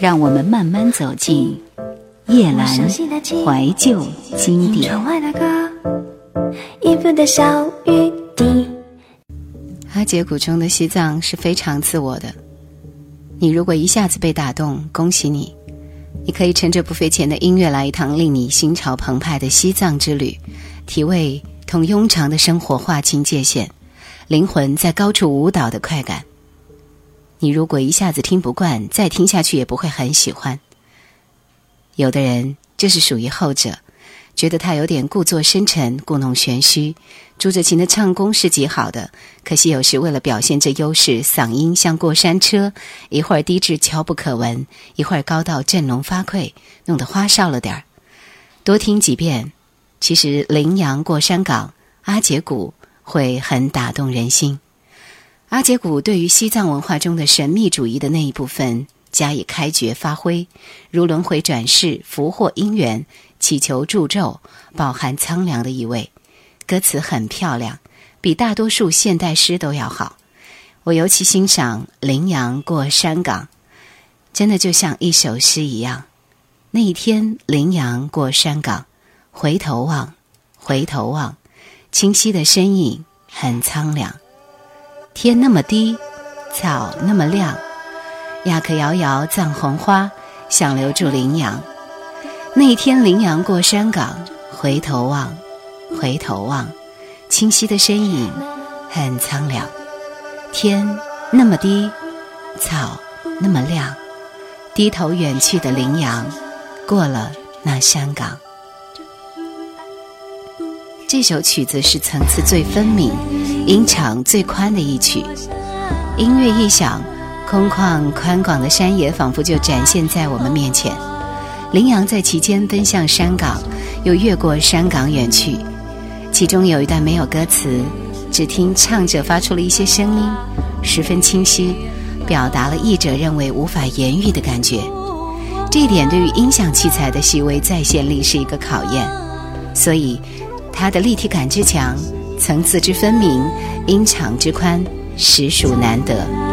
让我们慢慢走进夜阑怀旧经典。阿杰谷中的西藏是非常自我的。你如果一下子被打动，恭喜你，你可以趁着不费钱的音乐来一趟令你心潮澎湃的西藏之旅，体味同庸常的生活划清界限，灵魂在高处舞蹈的快感。你如果一下子听不惯，再听下去也不会很喜欢。有的人就是属于后者，觉得他有点故作深沉、故弄玄虚。朱哲琴的唱功是极好的，可惜有时为了表现这优势，嗓音像过山车，一会儿低至悄不可闻，一会儿高到振聋发聩，弄得花哨了点儿。多听几遍，其实《羚羊过山岗》阿杰鼓会很打动人心。阿杰古对于西藏文化中的神秘主义的那一部分加以开掘发挥，如轮回转世、福祸因缘、祈求祝咒，饱含苍凉的意味。歌词很漂亮，比大多数现代诗都要好。我尤其欣赏《羚羊过山岗》，真的就像一首诗一样。那一天，羚羊过山岗，回头望，回头望，清晰的身影很苍凉。天那么低，草那么亮，亚克摇摇藏红花，想留住羚羊。那天羚羊过山岗，回头望，回头望，清晰的身影很苍凉。天那么低，草那么亮，低头远去的羚羊，过了那山岗。这首曲子是层次最分明、音场最宽的一曲。音乐一响，空旷宽广的山野仿佛就展现在我们面前。羚羊在其间奔向山岗，又越过山岗远去。其中有一段没有歌词，只听唱者发出了一些声音，十分清晰，表达了译者认为无法言喻的感觉。这一点对于音响器材的细微再现力是一个考验，所以。它的立体感之强，层次之分明，音场之宽，实属难得。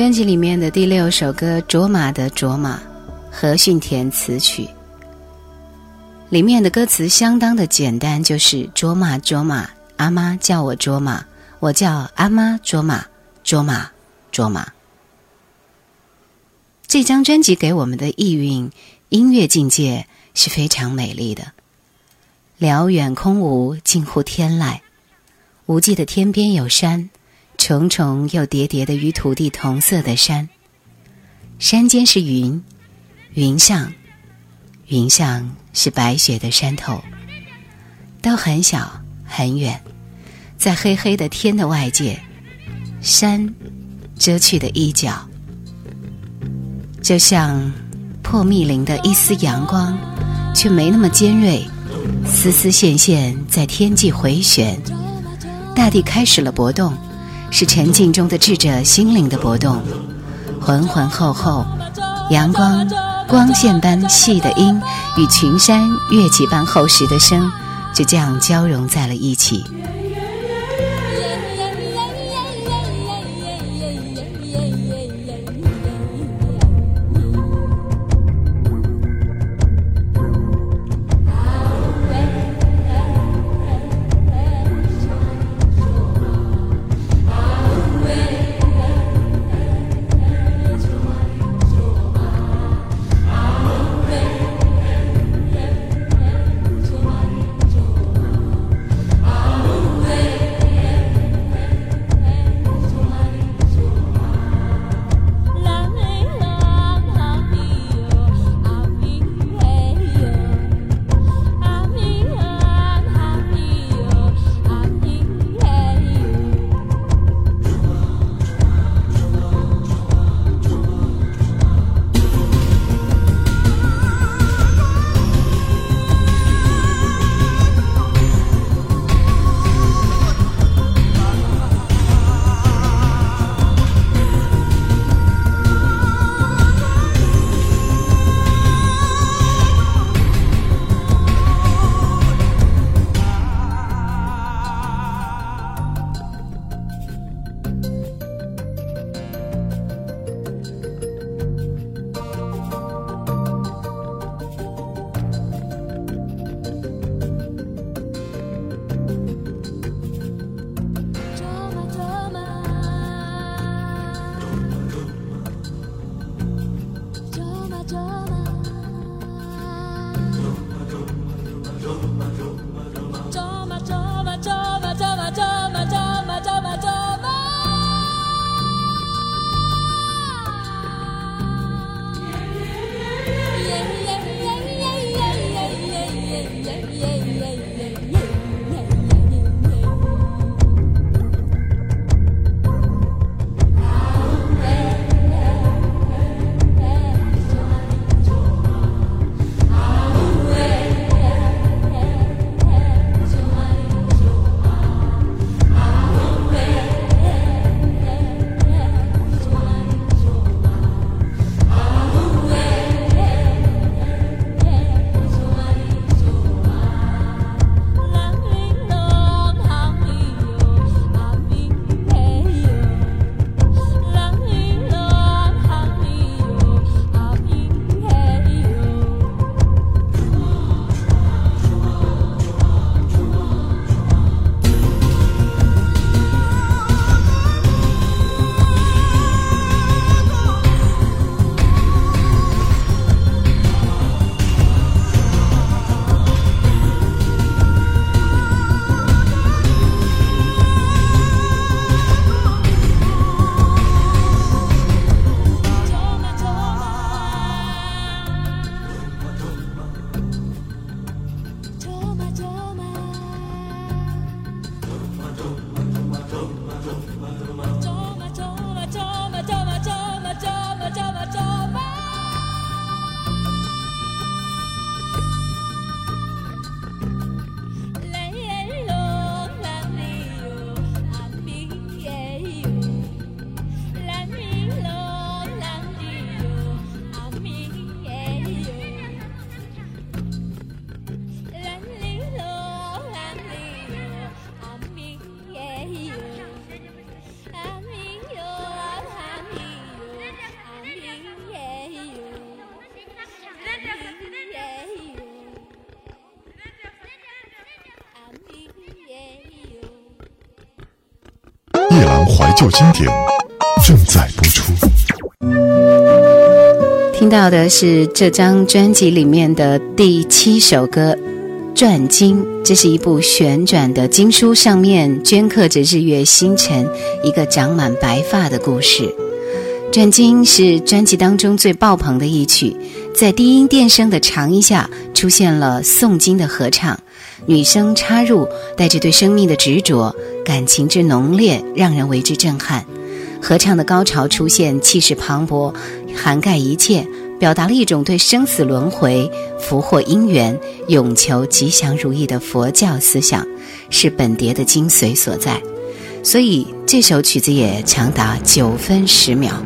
专辑里面的第六首歌《卓玛的卓玛》，何训田词曲。里面的歌词相当的简单，就是“卓玛卓玛，阿妈叫我卓玛，我叫阿妈卓玛，卓玛卓玛。”这张专辑给我们的意蕴、音乐境界是非常美丽的。辽远空无，近乎天籁。无际的天边有山。重重又叠叠的与土地同色的山，山间是云，云上，云上是白雪的山头，都很小很远，在黑黑的天的外界，山遮去的一角，就像破密林的一丝阳光，却没那么尖锐，丝丝线线在天际回旋，大地开始了搏动。是沉静中的智者心灵的搏动，浑浑厚厚，阳光光线般细的音与群山乐器般厚实的声，就这样交融在了一起。旧经典正在播出。听到的是这张专辑里面的第七首歌《转经》，这是一部旋转的经书，上面镌刻着日月星辰，一个长满白发的故事。《转经》是专辑当中最爆棚的一曲，在低音电声的长音下，出现了诵经的合唱，女声插入，带着对生命的执着，感情之浓烈，让人为之震撼。合唱的高潮出现，气势磅礴，涵盖一切，表达了一种对生死轮回、福祸因缘、永求吉祥如意的佛教思想，是本碟的精髓所在。所以这首曲子也长达九分十秒。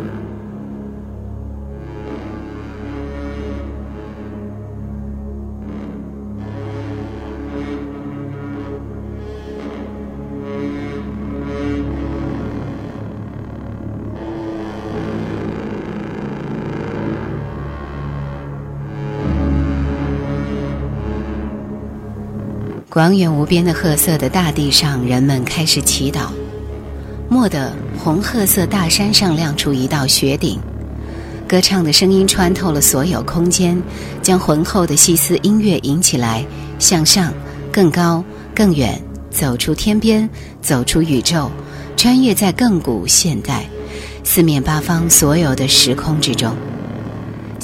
广远无边的褐色的大地上，人们开始祈祷。蓦地，红褐色大山上亮出一道雪顶，歌唱的声音穿透了所有空间，将浑厚的细丝音乐引起来，向上，更高，更远，走出天边，走出宇宙，穿越在亘古现代，四面八方所有的时空之中。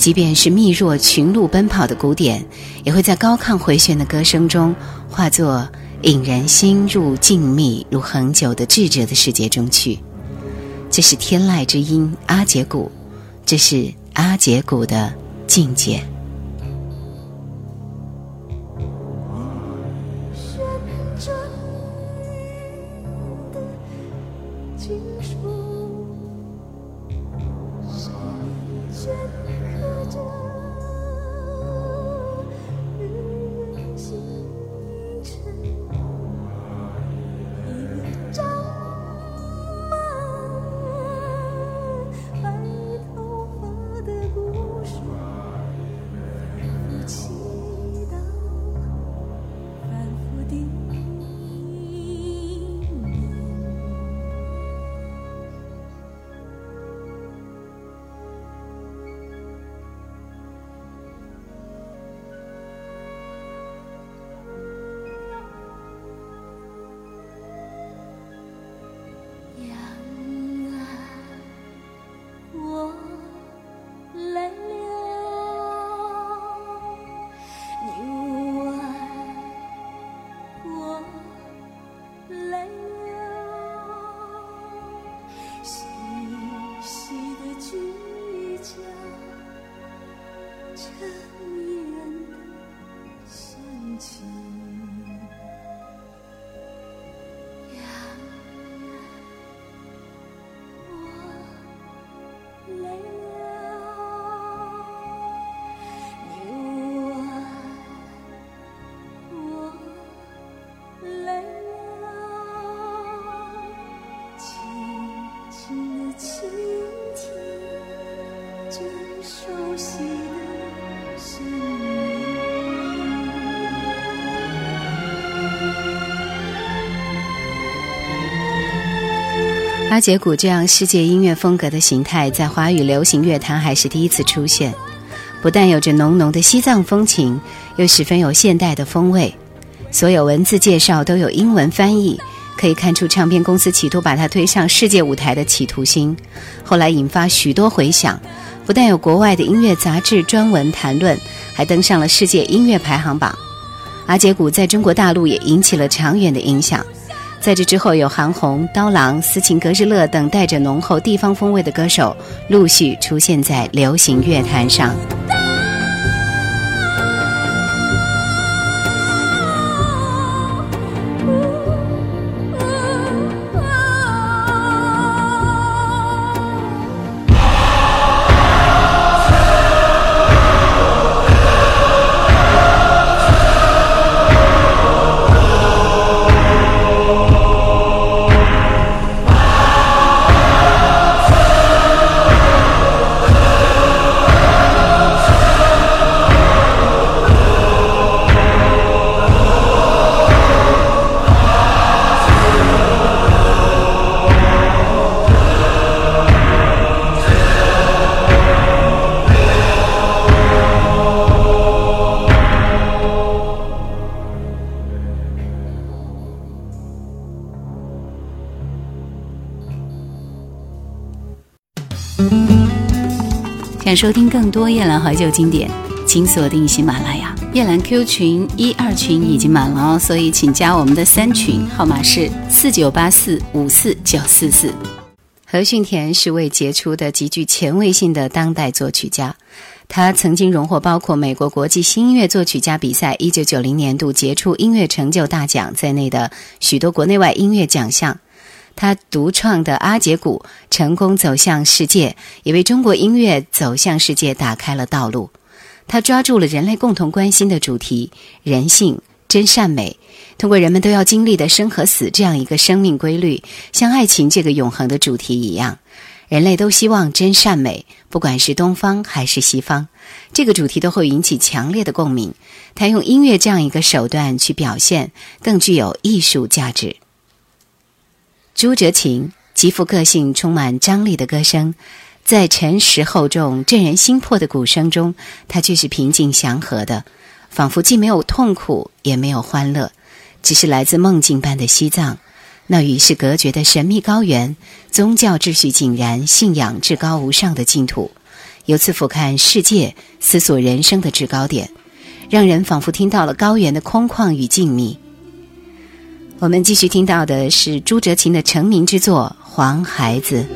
即便是密若群鹿奔跑的鼓点，也会在高亢回旋的歌声中，化作引人心入静谧如恒久的智者的世界中去。这是天籁之音，阿杰鼓，这是阿杰鼓的境界。阿杰古这样世界音乐风格的形态，在华语流行乐坛还是第一次出现。不但有着浓浓的西藏风情，又十分有现代的风味。所有文字介绍都有英文翻译，可以看出唱片公司企图把它推上世界舞台的企图心。后来引发许多回响，不但有国外的音乐杂志专文谈论，还登上了世界音乐排行榜。阿杰古在中国大陆也引起了长远的影响。在这之后，有韩红、刀郎、斯琴、格日乐等带着浓厚地方风味的歌手陆续出现在流行乐坛上。想收听更多夜兰怀旧经典，请锁定喜马拉雅。夜兰 Q 群一二群已经满了哦，所以请加我们的三群，号码是四九八四五四九四四。何训田是位杰出的、极具前卫性的当代作曲家，他曾经荣获包括美国国际新音乐作曲家比赛一九九零年度杰出音乐成就大奖在内的许多国内外音乐奖项。他独创的阿杰鼓成功走向世界，也为中国音乐走向世界打开了道路。他抓住了人类共同关心的主题——人性、真善美。通过人们都要经历的生和死这样一个生命规律，像爱情这个永恒的主题一样，人类都希望真善美，不管是东方还是西方，这个主题都会引起强烈的共鸣。他用音乐这样一个手段去表现，更具有艺术价值。朱哲琴极富个性、充满张力的歌声。在沉实厚重、震人心魄的鼓声中，它却是平静祥和的，仿佛既没有痛苦，也没有欢乐，只是来自梦境般的西藏，那与世隔绝的神秘高原，宗教秩序井然、信仰至高无上的净土，由此俯瞰世界、思索人生的制高点，让人仿佛听到了高原的空旷与静谧。我们继续听到的是朱哲琴的成名之作《黄孩子》。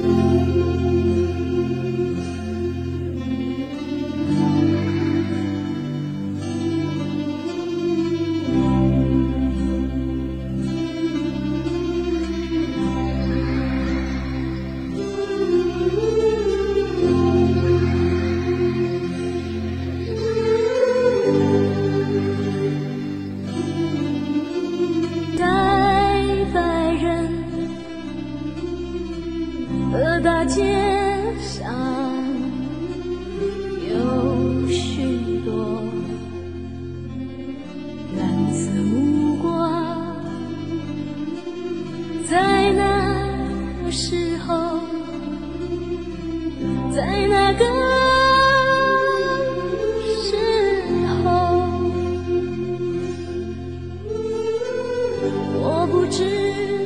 不知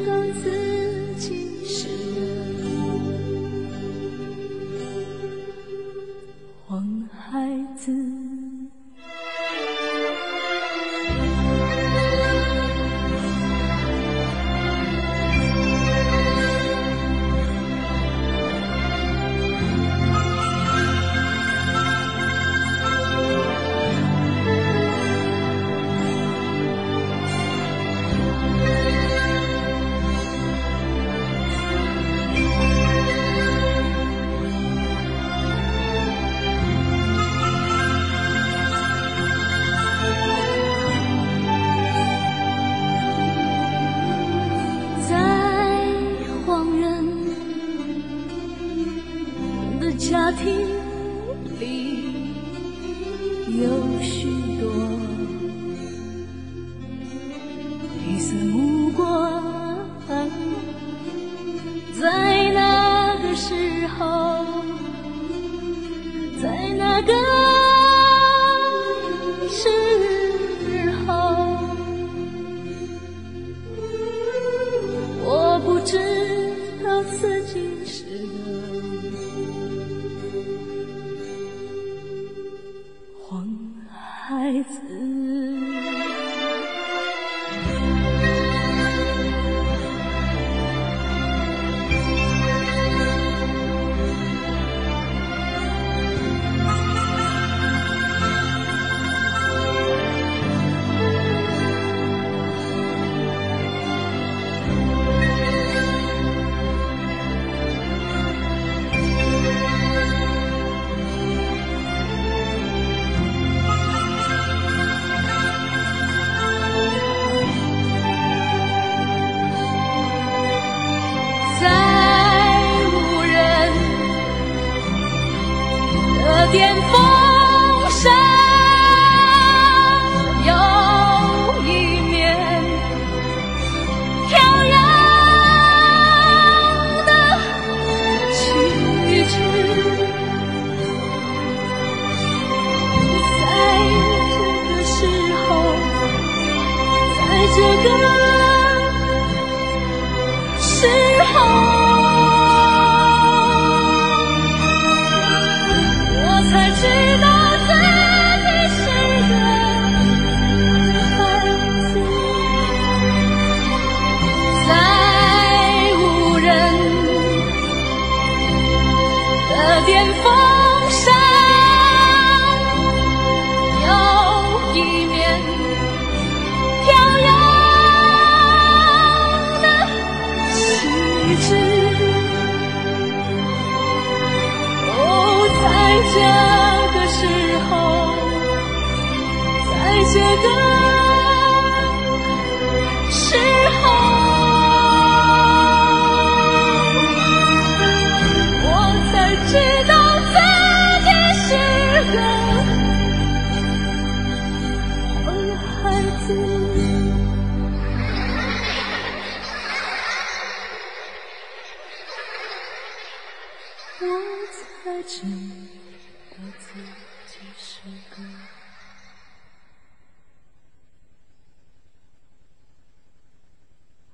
道此有时才知道自己是个。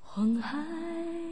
黄海。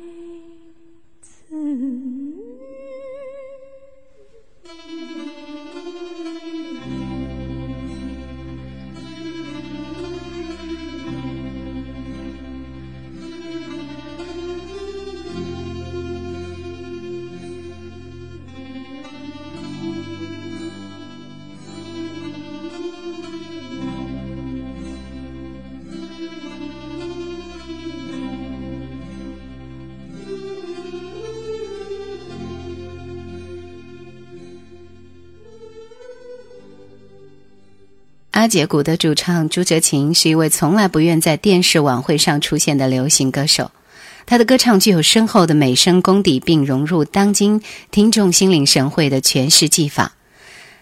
阿姐鼓的主唱朱哲琴是一位从来不愿在电视晚会上出现的流行歌手，他的歌唱具有深厚的美声功底，并融入当今听众心领神会的诠释技法。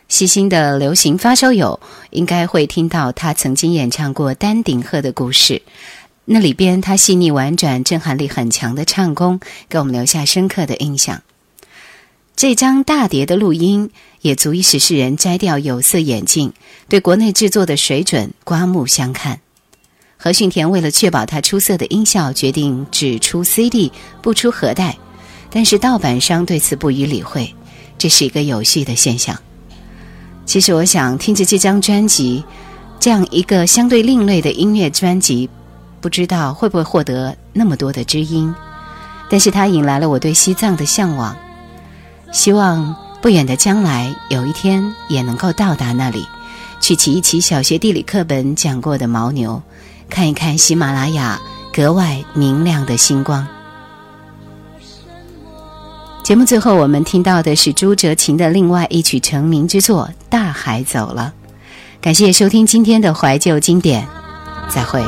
细心的流行发烧友应该会听到他曾经演唱过《丹顶鹤的故事》，那里边他细腻婉转、震撼力很强的唱功，给我们留下深刻的印象。这张大碟的录音也足以使世人摘掉有色眼镜，对国内制作的水准刮目相看。何训田为了确保他出色的音效，决定只出 CD 不出盒带，但是盗版商对此不予理会，这是一个有序的现象。其实我想，听着这张专辑，这样一个相对另类的音乐专辑，不知道会不会获得那么多的知音，但是它引来了我对西藏的向往。希望不远的将来，有一天也能够到达那里，去骑一骑小学地理课本讲过的牦牛，看一看喜马拉雅格外明亮的星光。节目最后，我们听到的是朱哲琴的另外一曲成名之作《大海走了》。感谢收听今天的怀旧经典，再会。